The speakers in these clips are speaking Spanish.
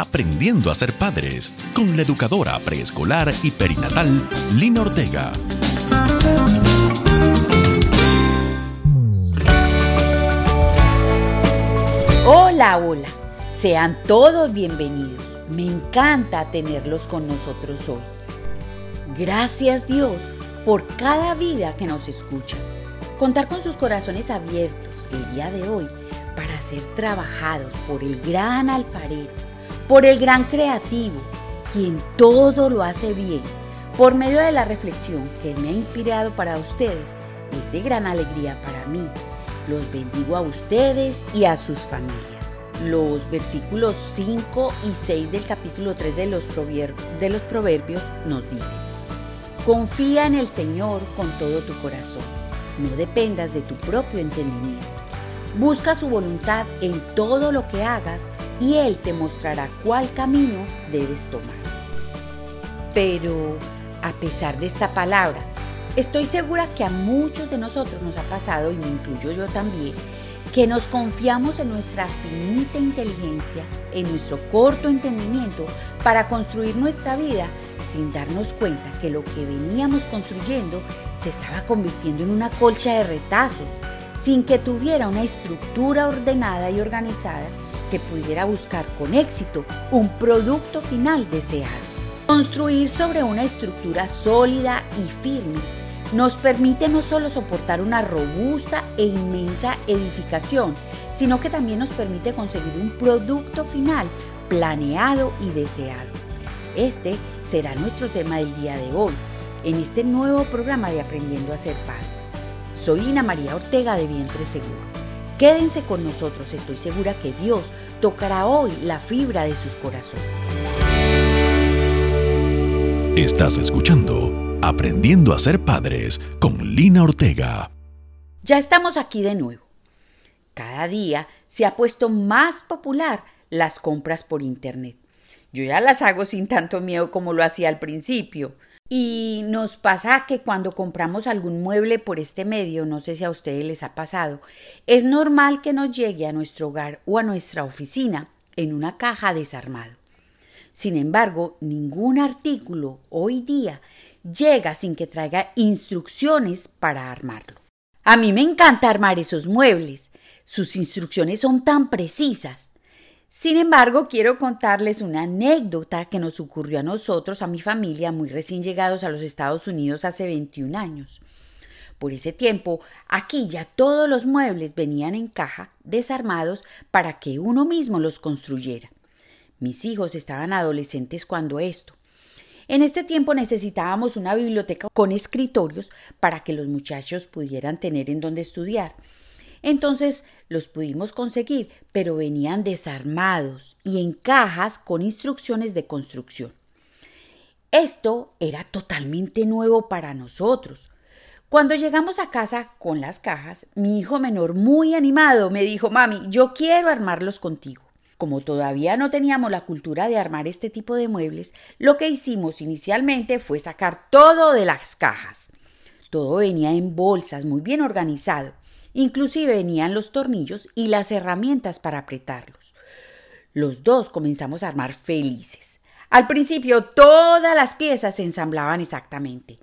Aprendiendo a ser padres con la educadora preescolar y perinatal Lina Ortega. Hola, hola. Sean todos bienvenidos. Me encanta tenerlos con nosotros hoy. Gracias Dios por cada vida que nos escucha. Contar con sus corazones abiertos el día de hoy para ser trabajados por el gran alfarero, por el gran creativo, quien todo lo hace bien, por medio de la reflexión que me ha inspirado para ustedes, es de gran alegría para mí. Los bendigo a ustedes y a sus familias los versículos 5 y 6 del capítulo 3 de los, de los Proverbios nos dicen, confía en el Señor con todo tu corazón, no dependas de tu propio entendimiento. Busca su voluntad en todo lo que hagas y Él te mostrará cuál camino debes tomar. Pero, a pesar de esta palabra, estoy segura que a muchos de nosotros nos ha pasado, y me incluyo yo también, que nos confiamos en nuestra finita inteligencia, en nuestro corto entendimiento para construir nuestra vida sin darnos cuenta que lo que veníamos construyendo se estaba convirtiendo en una colcha de retazos, sin que tuviera una estructura ordenada y organizada que pudiera buscar con éxito un producto final deseado. Construir sobre una estructura sólida y firme nos permite no solo soportar una robusta e inmensa edificación, sino que también nos permite conseguir un producto final planeado y deseado. Este será nuestro tema del día de hoy, en este nuevo programa de Aprendiendo a ser padres. Soy Lina María Ortega de Vientre Seguro. Quédense con nosotros, estoy segura que Dios tocará hoy la fibra de sus corazones. Estás escuchando Aprendiendo a ser padres con Lina Ortega. Ya estamos aquí de nuevo. Cada día se ha puesto más popular las compras por Internet. Yo ya las hago sin tanto miedo como lo hacía al principio. Y nos pasa que cuando compramos algún mueble por este medio, no sé si a ustedes les ha pasado, es normal que nos llegue a nuestro hogar o a nuestra oficina en una caja desarmado. Sin embargo, ningún artículo hoy día llega sin que traiga instrucciones para armarlo. A mí me encanta armar esos muebles. Sus instrucciones son tan precisas. Sin embargo, quiero contarles una anécdota que nos ocurrió a nosotros, a mi familia, muy recién llegados a los Estados Unidos hace 21 años. Por ese tiempo, aquí ya todos los muebles venían en caja, desarmados, para que uno mismo los construyera. Mis hijos estaban adolescentes cuando esto. En este tiempo necesitábamos una biblioteca con escritorios para que los muchachos pudieran tener en donde estudiar. Entonces los pudimos conseguir, pero venían desarmados y en cajas con instrucciones de construcción. Esto era totalmente nuevo para nosotros. Cuando llegamos a casa con las cajas, mi hijo menor, muy animado, me dijo Mami, yo quiero armarlos contigo. Como todavía no teníamos la cultura de armar este tipo de muebles, lo que hicimos inicialmente fue sacar todo de las cajas. Todo venía en bolsas muy bien organizado. Inclusive venían los tornillos y las herramientas para apretarlos. Los dos comenzamos a armar felices. Al principio todas las piezas se ensamblaban exactamente,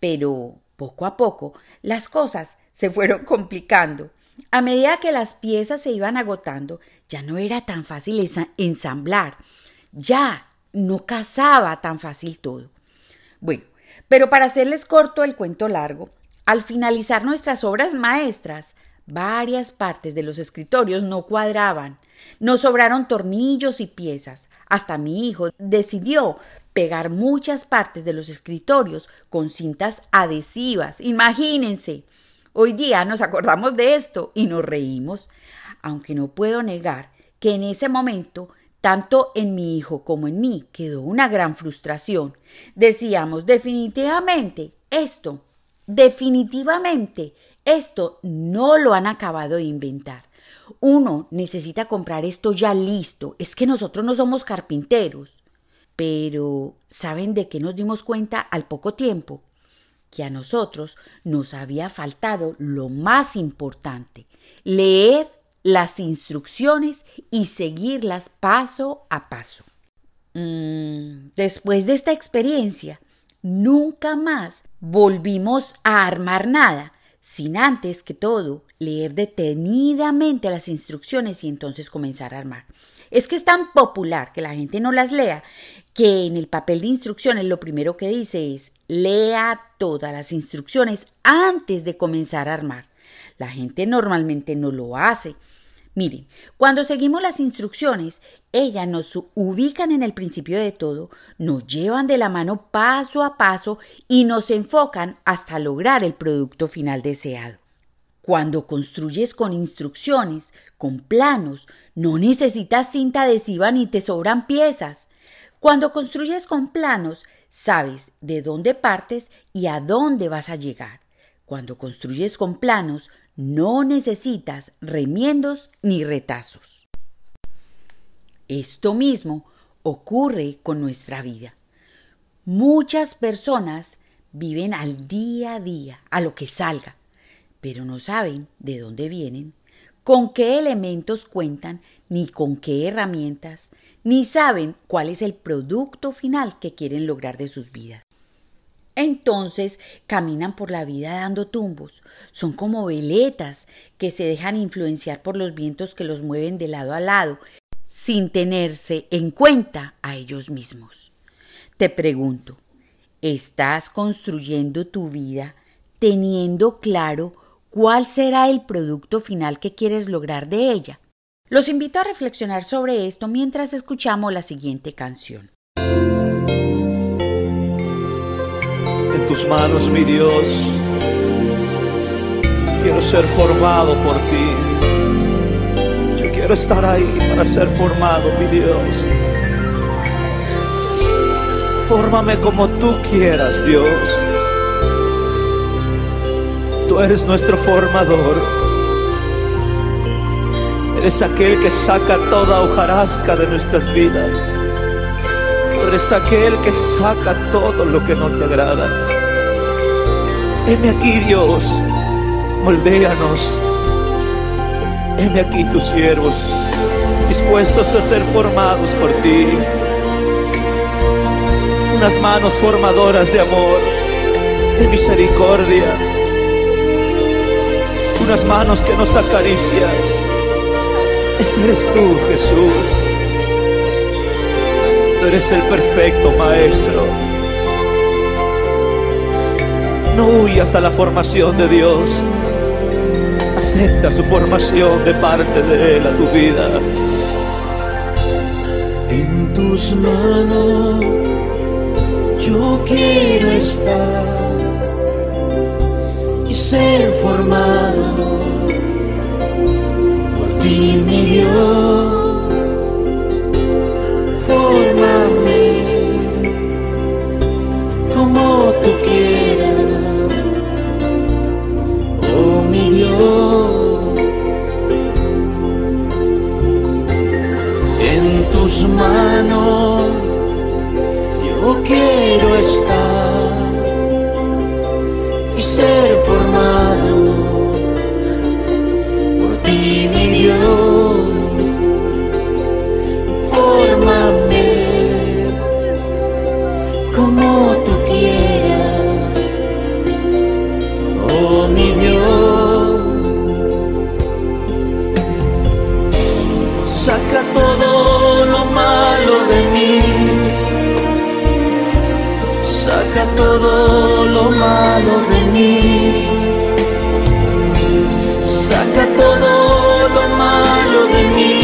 pero poco a poco las cosas se fueron complicando. A medida que las piezas se iban agotando, ya no era tan fácil ensamblar, ya no casaba tan fácil todo. Bueno, pero para hacerles corto el cuento largo, al finalizar nuestras obras maestras, varias partes de los escritorios no cuadraban, nos sobraron tornillos y piezas. Hasta mi hijo decidió pegar muchas partes de los escritorios con cintas adhesivas. Imagínense. Hoy día nos acordamos de esto y nos reímos, aunque no puedo negar que en ese momento tanto en mi hijo como en mí quedó una gran frustración. Decíamos definitivamente esto, definitivamente esto no lo han acabado de inventar. Uno necesita comprar esto ya listo. Es que nosotros no somos carpinteros. Pero, ¿saben de qué nos dimos cuenta al poco tiempo? que a nosotros nos había faltado lo más importante, leer las instrucciones y seguirlas paso a paso. Mm, después de esta experiencia, nunca más volvimos a armar nada, sin antes que todo leer detenidamente las instrucciones y entonces comenzar a armar. Es que es tan popular que la gente no las lea que en el papel de instrucciones lo primero que dice es lea todas las instrucciones antes de comenzar a armar. La gente normalmente no lo hace. Miren, cuando seguimos las instrucciones, ellas nos ubican en el principio de todo, nos llevan de la mano paso a paso y nos enfocan hasta lograr el producto final deseado. Cuando construyes con instrucciones, con planos, no necesitas cinta adhesiva ni te sobran piezas. Cuando construyes con planos, sabes de dónde partes y a dónde vas a llegar. Cuando construyes con planos, no necesitas remiendos ni retazos. Esto mismo ocurre con nuestra vida. Muchas personas viven al día a día, a lo que salga, pero no saben de dónde vienen, con qué elementos cuentan, ni con qué herramientas, ni saben cuál es el producto final que quieren lograr de sus vidas. Entonces caminan por la vida dando tumbos, son como veletas que se dejan influenciar por los vientos que los mueven de lado a lado, sin tenerse en cuenta a ellos mismos. Te pregunto, ¿estás construyendo tu vida teniendo claro ¿Cuál será el producto final que quieres lograr de ella? Los invito a reflexionar sobre esto mientras escuchamos la siguiente canción. En tus manos, mi Dios, quiero ser formado por ti. Quiero estar ahí para ser formado, mi Dios. Fórmame como tú quieras, Dios Tú eres nuestro formador. Eres aquel que saca toda hojarasca de nuestras vidas. Tú eres aquel que saca todo lo que no te agrada. Heme aquí, Dios. Moldéanos. Heme aquí tus siervos, dispuestos a ser formados por ti. Unas manos formadoras de amor, de misericordia unas manos que nos acarician. Ese eres tú, Jesús. Tú eres el perfecto Maestro. No huyas a la formación de Dios. Acepta su formación de parte de Él a tu vida. En tus manos yo quiero estar ser formado por ti, mi Dios. Saca todo lo malo de mí.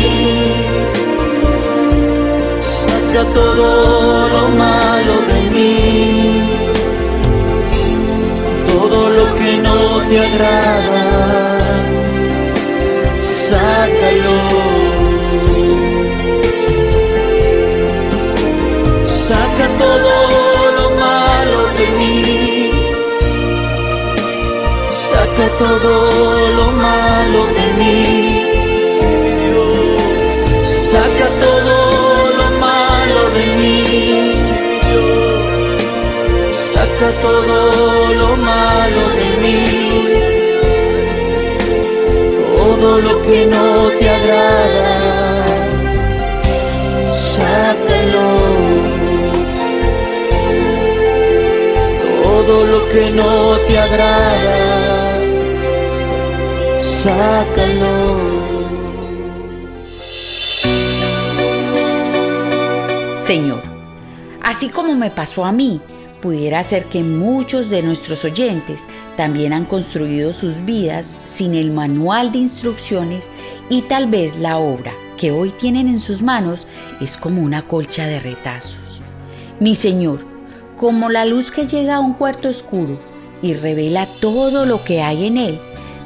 Saca todo lo malo de mí. Todo lo que no te agrada, sácalo. Saca todo arrastra todo lo malo de mí. Saca todo lo malo de mí. Saca todo lo malo de mí. Todo lo que no te agrada. Sácalo. todo lo que no te agrada sácalo. Señor, así como me pasó a mí, pudiera ser que muchos de nuestros oyentes también han construido sus vidas sin el manual de instrucciones y tal vez la obra que hoy tienen en sus manos es como una colcha de retazos. Mi Señor, como la luz que llega a un cuarto oscuro y revela todo lo que hay en él,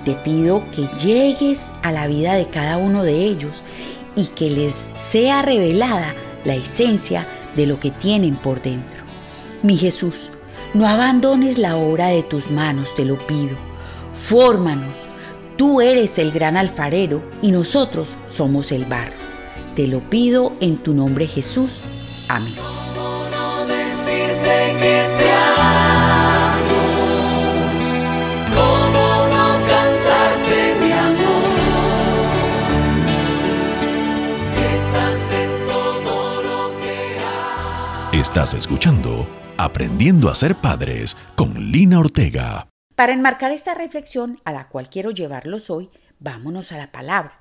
te pido que llegues a la vida de cada uno de ellos y que les sea revelada la esencia de lo que tienen por dentro. Mi Jesús, no abandones la obra de tus manos, te lo pido. Fórmanos. Tú eres el gran alfarero y nosotros somos el barro. Te lo pido en tu nombre Jesús. Amén. Estás escuchando Aprendiendo a ser padres con Lina Ortega. Para enmarcar esta reflexión a la cual quiero llevarlos hoy, vámonos a la palabra.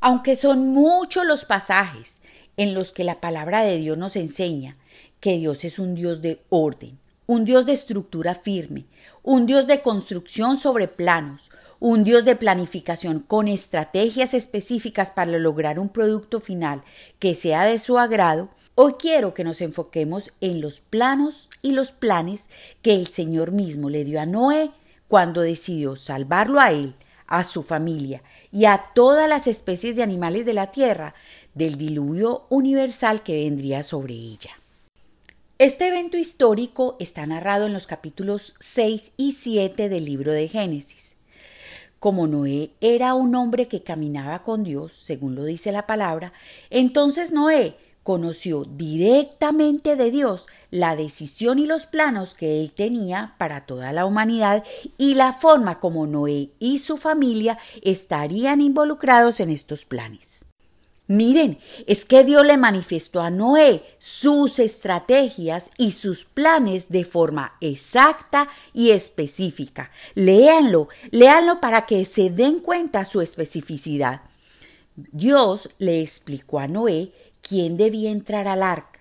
Aunque son muchos los pasajes en los que la palabra de Dios nos enseña que Dios es un Dios de orden, un Dios de estructura firme, un Dios de construcción sobre planos, un Dios de planificación con estrategias específicas para lograr un producto final que sea de su agrado, Hoy quiero que nos enfoquemos en los planos y los planes que el Señor mismo le dio a Noé cuando decidió salvarlo a él, a su familia y a todas las especies de animales de la tierra del diluvio universal que vendría sobre ella. Este evento histórico está narrado en los capítulos 6 y 7 del libro de Génesis. Como Noé era un hombre que caminaba con Dios, según lo dice la palabra, entonces Noé conoció directamente de Dios la decisión y los planos que él tenía para toda la humanidad y la forma como Noé y su familia estarían involucrados en estos planes. Miren, es que Dios le manifestó a Noé sus estrategias y sus planes de forma exacta y específica. Léanlo, léanlo para que se den cuenta su especificidad. Dios le explicó a Noé quién debía entrar al arca,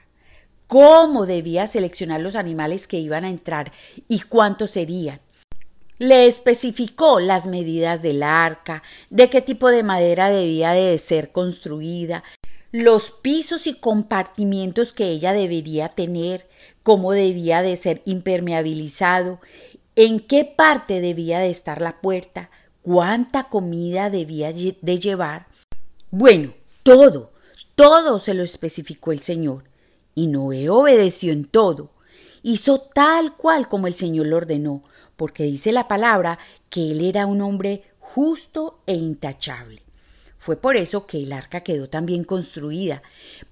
cómo debía seleccionar los animales que iban a entrar y cuántos serían. Le especificó las medidas del arca, de qué tipo de madera debía de ser construida, los pisos y compartimientos que ella debería tener, cómo debía de ser impermeabilizado, en qué parte debía de estar la puerta, cuánta comida debía de llevar. Bueno, todo, todo se lo especificó el Señor, y Noé obedeció en todo. Hizo tal cual como el Señor lo ordenó, porque dice la palabra que él era un hombre justo e intachable. Fue por eso que el arca quedó tan bien construida.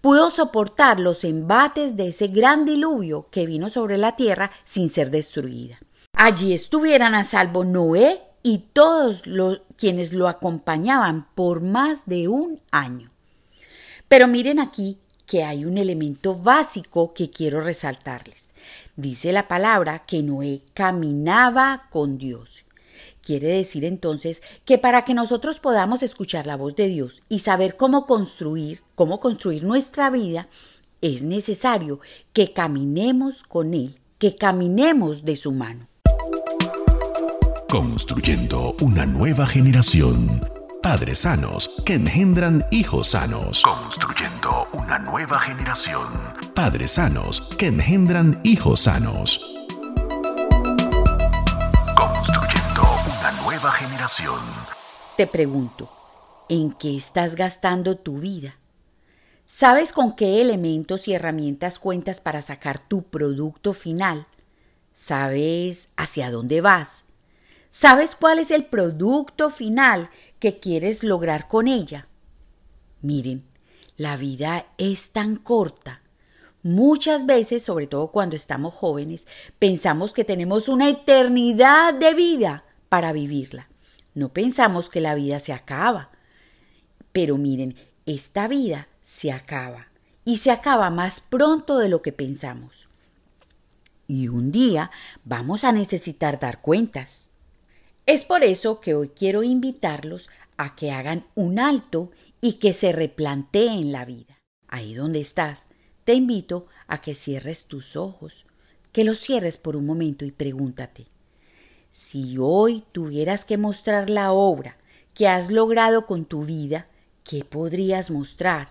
Pudo soportar los embates de ese gran diluvio que vino sobre la tierra sin ser destruida. Allí estuvieran a salvo Noé y todos los quienes lo acompañaban por más de un año. Pero miren aquí que hay un elemento básico que quiero resaltarles. Dice la palabra que Noé caminaba con Dios. Quiere decir entonces que para que nosotros podamos escuchar la voz de Dios y saber cómo construir, cómo construir nuestra vida, es necesario que caminemos con Él, que caminemos de su mano. Construyendo una nueva generación Padres sanos que engendran hijos sanos. Construyendo una nueva generación. Padres sanos que engendran hijos sanos. Construyendo una nueva generación. Te pregunto, ¿en qué estás gastando tu vida? ¿Sabes con qué elementos y herramientas cuentas para sacar tu producto final? ¿Sabes hacia dónde vas? ¿Sabes cuál es el producto final que quieres lograr con ella. Miren, la vida es tan corta. Muchas veces, sobre todo cuando estamos jóvenes, pensamos que tenemos una eternidad de vida para vivirla. No pensamos que la vida se acaba. Pero miren, esta vida se acaba y se acaba más pronto de lo que pensamos. y un día vamos a necesitar dar cuentas. Es por eso que hoy quiero invitarlos a que hagan un alto y que se replanteen la vida. Ahí donde estás, te invito a que cierres tus ojos, que los cierres por un momento y pregúntate, si hoy tuvieras que mostrar la obra que has logrado con tu vida, ¿qué podrías mostrar?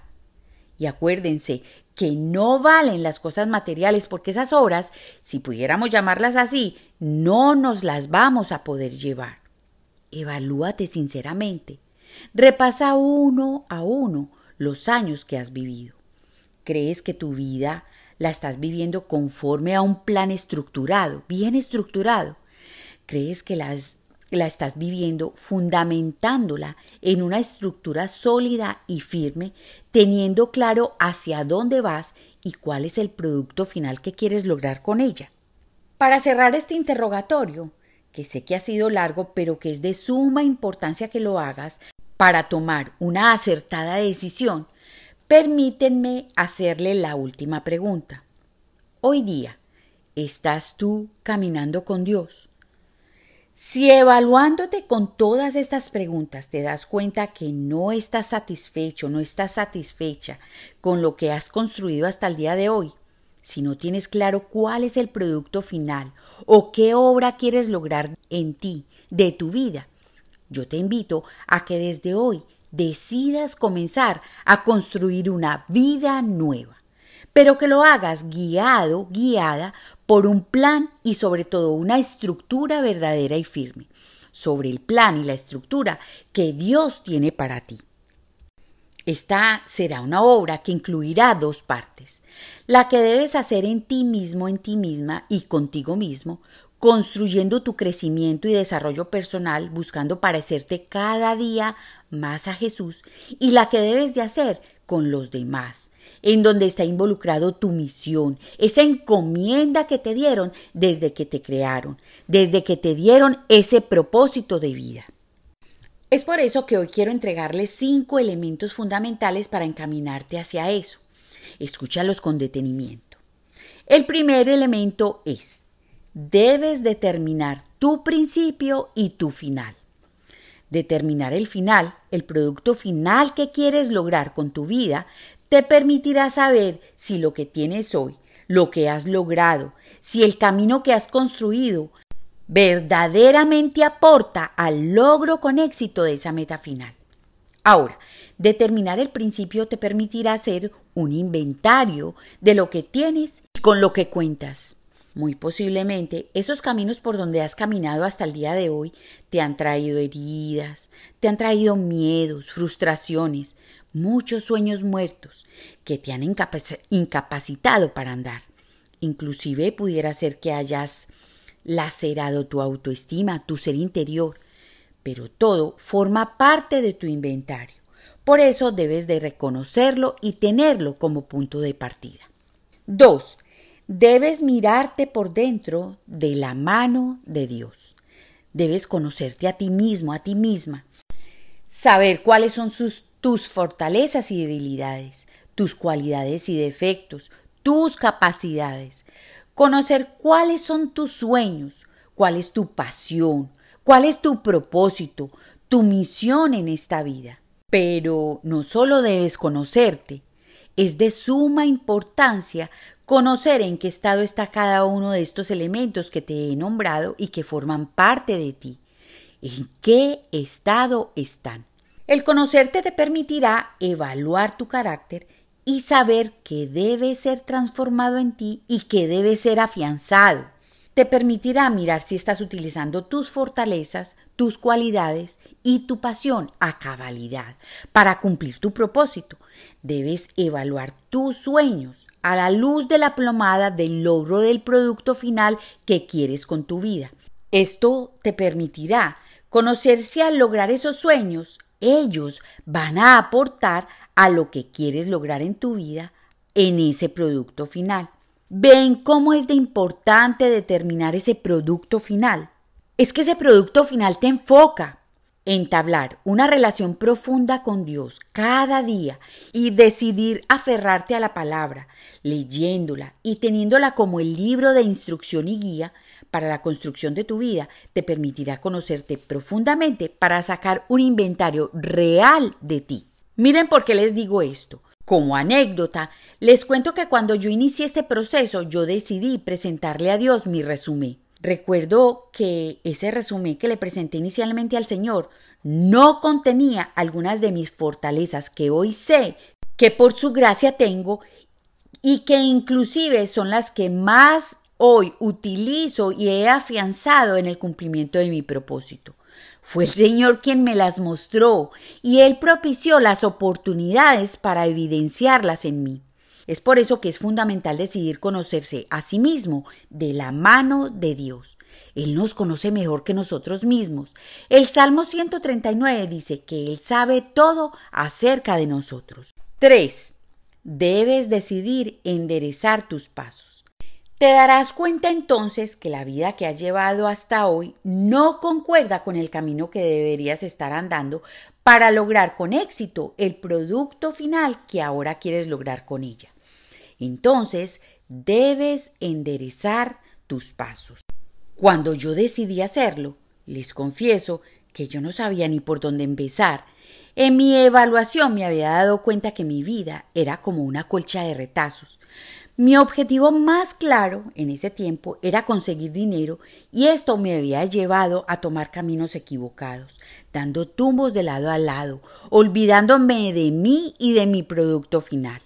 Y acuérdense que no valen las cosas materiales porque esas obras, si pudiéramos llamarlas así, no nos las vamos a poder llevar. Evalúate sinceramente. Repasa uno a uno los años que has vivido. ¿Crees que tu vida la estás viviendo conforme a un plan estructurado, bien estructurado? ¿Crees que la estás viviendo fundamentándola en una estructura sólida y firme, teniendo claro hacia dónde vas y cuál es el producto final que quieres lograr con ella? Para cerrar este interrogatorio, que sé que ha sido largo, pero que es de suma importancia que lo hagas para tomar una acertada decisión, permítanme hacerle la última pregunta. Hoy día, ¿estás tú caminando con Dios? Si evaluándote con todas estas preguntas te das cuenta que no estás satisfecho, no estás satisfecha con lo que has construido hasta el día de hoy, si no tienes claro cuál es el producto final o qué obra quieres lograr en ti, de tu vida, yo te invito a que desde hoy decidas comenzar a construir una vida nueva, pero que lo hagas guiado, guiada por un plan y sobre todo una estructura verdadera y firme, sobre el plan y la estructura que Dios tiene para ti. Esta será una obra que incluirá dos partes, la que debes hacer en ti mismo, en ti misma y contigo mismo, construyendo tu crecimiento y desarrollo personal, buscando parecerte cada día más a Jesús, y la que debes de hacer con los demás, en donde está involucrado tu misión, esa encomienda que te dieron desde que te crearon, desde que te dieron ese propósito de vida. Es por eso que hoy quiero entregarles cinco elementos fundamentales para encaminarte hacia eso. Escúchalos con detenimiento. El primer elemento es debes determinar tu principio y tu final. Determinar el final, el producto final que quieres lograr con tu vida, te permitirá saber si lo que tienes hoy, lo que has logrado, si el camino que has construido verdaderamente aporta al logro con éxito de esa meta final. Ahora, determinar el principio te permitirá hacer un inventario de lo que tienes y con lo que cuentas. Muy posiblemente esos caminos por donde has caminado hasta el día de hoy te han traído heridas, te han traído miedos, frustraciones, muchos sueños muertos que te han incapacitado para andar. Inclusive pudiera ser que hayas lacerado tu autoestima, tu ser interior, pero todo forma parte de tu inventario. Por eso debes de reconocerlo y tenerlo como punto de partida. 2. Debes mirarte por dentro de la mano de Dios. Debes conocerte a ti mismo, a ti misma. Saber cuáles son tus fortalezas y debilidades, tus cualidades y defectos, tus capacidades. Conocer cuáles son tus sueños, cuál es tu pasión, cuál es tu propósito, tu misión en esta vida. Pero no solo debes conocerte, es de suma importancia conocer en qué estado está cada uno de estos elementos que te he nombrado y que forman parte de ti. ¿En qué estado están? El conocerte te permitirá evaluar tu carácter y saber qué debe ser transformado en ti y qué debe ser afianzado. Te permitirá mirar si estás utilizando tus fortalezas, tus cualidades y tu pasión a cabalidad para cumplir tu propósito. Debes evaluar tus sueños a la luz de la plomada del logro del producto final que quieres con tu vida. Esto te permitirá conocer si al lograr esos sueños ellos van a aportar a lo que quieres lograr en tu vida en ese producto final. Ven cómo es de importante determinar ese producto final es que ese producto final te enfoca. entablar una relación profunda con Dios cada día y decidir aferrarte a la palabra, leyéndola y teniéndola como el libro de instrucción y guía para la construcción de tu vida, te permitirá conocerte profundamente para sacar un inventario real de ti. Miren por qué les digo esto. Como anécdota, les cuento que cuando yo inicié este proceso, yo decidí presentarle a Dios mi resumen. Recuerdo que ese resumen que le presenté inicialmente al Señor no contenía algunas de mis fortalezas que hoy sé que por su gracia tengo y que inclusive son las que más hoy utilizo y he afianzado en el cumplimiento de mi propósito. Fue el Señor quien me las mostró y Él propició las oportunidades para evidenciarlas en mí. Es por eso que es fundamental decidir conocerse a sí mismo de la mano de Dios. Él nos conoce mejor que nosotros mismos. El Salmo 139 dice que Él sabe todo acerca de nosotros. 3. Debes decidir enderezar tus pasos. Te darás cuenta entonces que la vida que has llevado hasta hoy no concuerda con el camino que deberías estar andando para lograr con éxito el producto final que ahora quieres lograr con ella. Entonces, debes enderezar tus pasos. Cuando yo decidí hacerlo, les confieso que yo no sabía ni por dónde empezar. En mi evaluación me había dado cuenta que mi vida era como una colcha de retazos. Mi objetivo más claro en ese tiempo era conseguir dinero y esto me había llevado a tomar caminos equivocados, dando tumbos de lado a lado, olvidándome de mí y de mi producto final.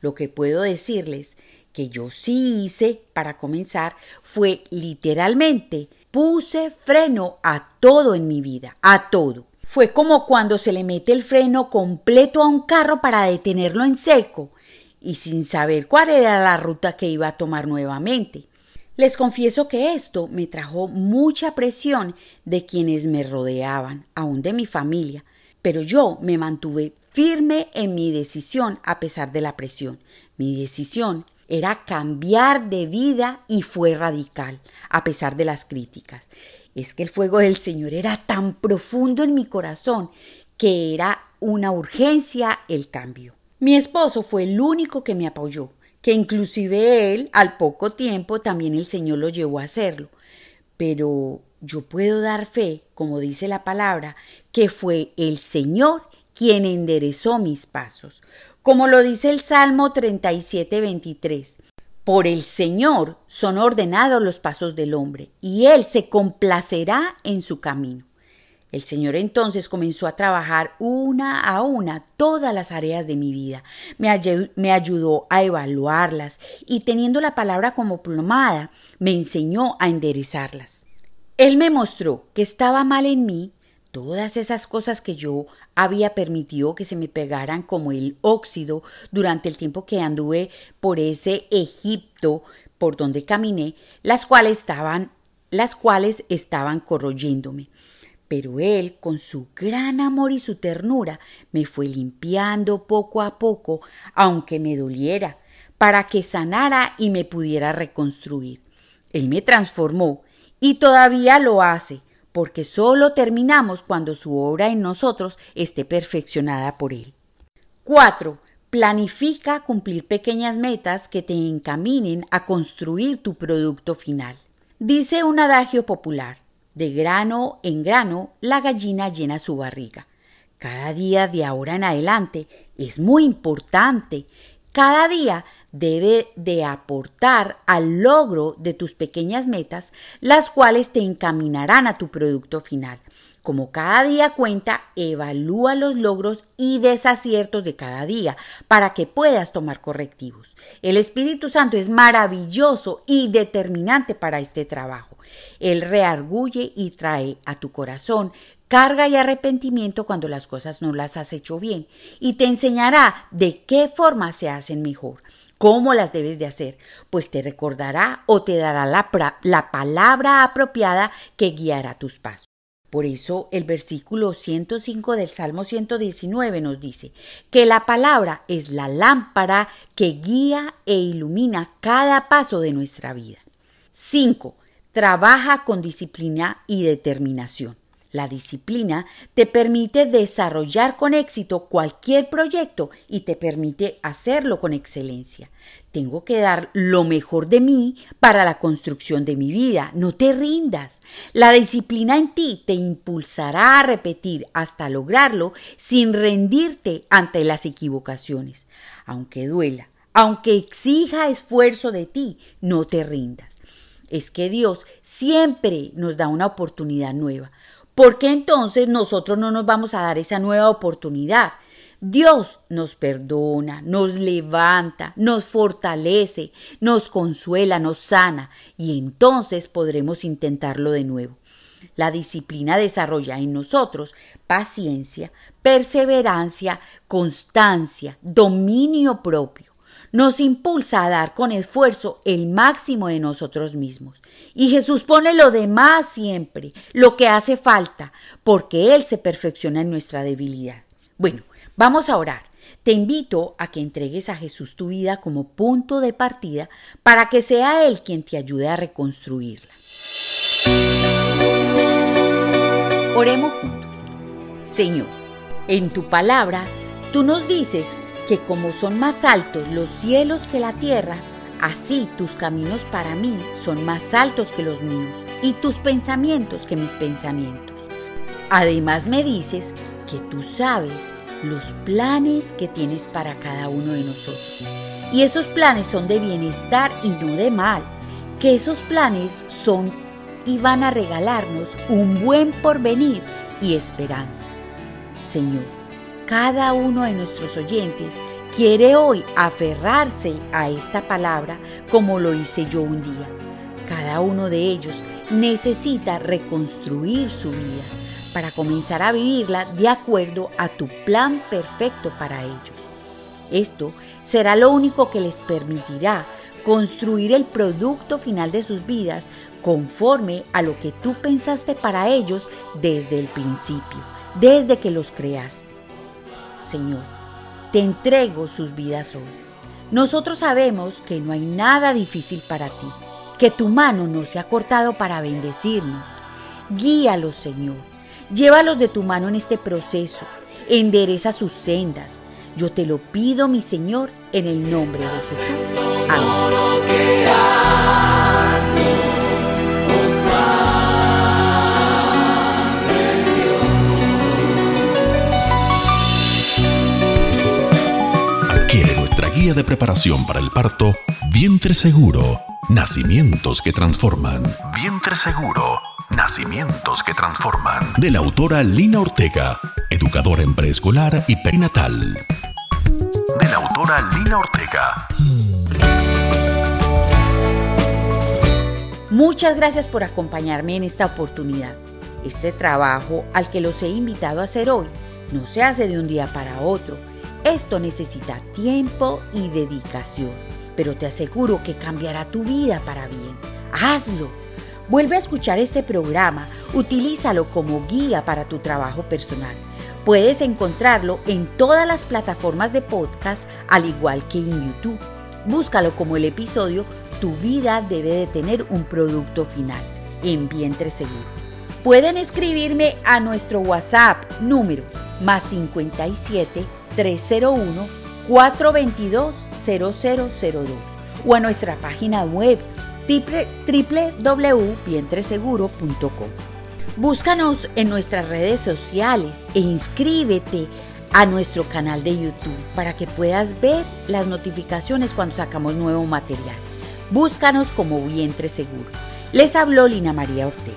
Lo que puedo decirles que yo sí hice para comenzar fue literalmente puse freno a todo en mi vida, a todo. Fue como cuando se le mete el freno completo a un carro para detenerlo en seco y sin saber cuál era la ruta que iba a tomar nuevamente. Les confieso que esto me trajo mucha presión de quienes me rodeaban, aún de mi familia, pero yo me mantuve firme en mi decisión a pesar de la presión. Mi decisión era cambiar de vida y fue radical, a pesar de las críticas. Es que el fuego del Señor era tan profundo en mi corazón que era una urgencia el cambio. Mi esposo fue el único que me apoyó, que inclusive él, al poco tiempo, también el Señor lo llevó a hacerlo. Pero yo puedo dar fe, como dice la palabra, que fue el Señor quien enderezó mis pasos. Como lo dice el Salmo 37, 23. Por el Señor son ordenados los pasos del hombre, y Él se complacerá en su camino. El Señor entonces comenzó a trabajar una a una todas las áreas de mi vida. Me, ayudó a evaluarlas y teniendo la palabra como plomada, me enseñó a enderezarlas. Él me mostró que estaba mal en mí todas esas cosas que yo había permitido que se me pegaran como el óxido durante el tiempo que anduve por ese Egipto por donde caminé, las cuales estaban las cuales estaban corroyéndome. Pero él, con su gran amor y su ternura, me fue limpiando poco a poco, aunque me doliera, para que sanara y me pudiera reconstruir. Él me transformó y todavía lo hace, porque solo terminamos cuando su obra en nosotros esté perfeccionada por Él. 4. Planifica cumplir pequeñas metas que te encaminen a construir tu producto final. Dice un adagio popular, de grano en grano la gallina llena su barriga. Cada día de ahora en adelante es muy importante. Cada día debe de aportar al logro de tus pequeñas metas, las cuales te encaminarán a tu producto final. Como cada día cuenta, evalúa los logros y desaciertos de cada día para que puedas tomar correctivos. El Espíritu Santo es maravilloso y determinante para este trabajo. Él reargulle y trae a tu corazón carga y arrepentimiento cuando las cosas no las has hecho bien y te enseñará de qué forma se hacen mejor cómo las debes de hacer, pues te recordará o te dará la, la palabra apropiada que guiará tus pasos. Por eso el versículo 105 del Salmo 119 nos dice que la palabra es la lámpara que guía e ilumina cada paso de nuestra vida. 5. Trabaja con disciplina y determinación. La disciplina te permite desarrollar con éxito cualquier proyecto y te permite hacerlo con excelencia. Tengo que dar lo mejor de mí para la construcción de mi vida. No te rindas. La disciplina en ti te impulsará a repetir hasta lograrlo sin rendirte ante las equivocaciones. Aunque duela, aunque exija esfuerzo de ti, no te rindas. Es que Dios siempre nos da una oportunidad nueva. ¿Por qué entonces nosotros no nos vamos a dar esa nueva oportunidad? Dios nos perdona, nos levanta, nos fortalece, nos consuela, nos sana y entonces podremos intentarlo de nuevo. La disciplina desarrolla en nosotros paciencia, perseverancia, constancia, dominio propio nos impulsa a dar con esfuerzo el máximo de nosotros mismos. Y Jesús pone lo demás siempre, lo que hace falta, porque Él se perfecciona en nuestra debilidad. Bueno, vamos a orar. Te invito a que entregues a Jesús tu vida como punto de partida para que sea Él quien te ayude a reconstruirla. Oremos juntos. Señor, en tu palabra, tú nos dices que como son más altos los cielos que la tierra, así tus caminos para mí son más altos que los míos y tus pensamientos que mis pensamientos. Además me dices que tú sabes los planes que tienes para cada uno de nosotros. Y esos planes son de bienestar y no de mal. Que esos planes son y van a regalarnos un buen porvenir y esperanza. Señor, cada uno de nuestros oyentes quiere hoy aferrarse a esta palabra como lo hice yo un día. Cada uno de ellos necesita reconstruir su vida para comenzar a vivirla de acuerdo a tu plan perfecto para ellos. Esto será lo único que les permitirá construir el producto final de sus vidas conforme a lo que tú pensaste para ellos desde el principio, desde que los creaste. Señor, te entrego sus vidas hoy. Nosotros sabemos que no hay nada difícil para ti, que tu mano no se ha cortado para bendecirnos. Guíalos, Señor. Llévalos de tu mano en este proceso. Endereza sus sendas. Yo te lo pido, mi Señor, en el nombre de Jesús. Amén. Preparación para el parto, Vientre Seguro, Nacimientos que Transforman. Vientre Seguro, Nacimientos que Transforman. De la autora Lina Ortega, educadora en preescolar y perinatal. De la autora Lina Ortega. Muchas gracias por acompañarme en esta oportunidad. Este trabajo al que los he invitado a hacer hoy no se hace de un día para otro esto necesita tiempo y dedicación, pero te aseguro que cambiará tu vida para bien. Hazlo. Vuelve a escuchar este programa, utilízalo como guía para tu trabajo personal. Puedes encontrarlo en todas las plataformas de podcast, al igual que en YouTube. Búscalo como el episodio Tu vida debe de tener un producto final, en vientre seguro. Pueden escribirme a nuestro WhatsApp número más 57 301-422-0002 o a nuestra página web www.vientreseguro.com. Búscanos en nuestras redes sociales e inscríbete a nuestro canal de YouTube para que puedas ver las notificaciones cuando sacamos nuevo material. Búscanos como Vientre Seguro. Les habló Lina María Ortega.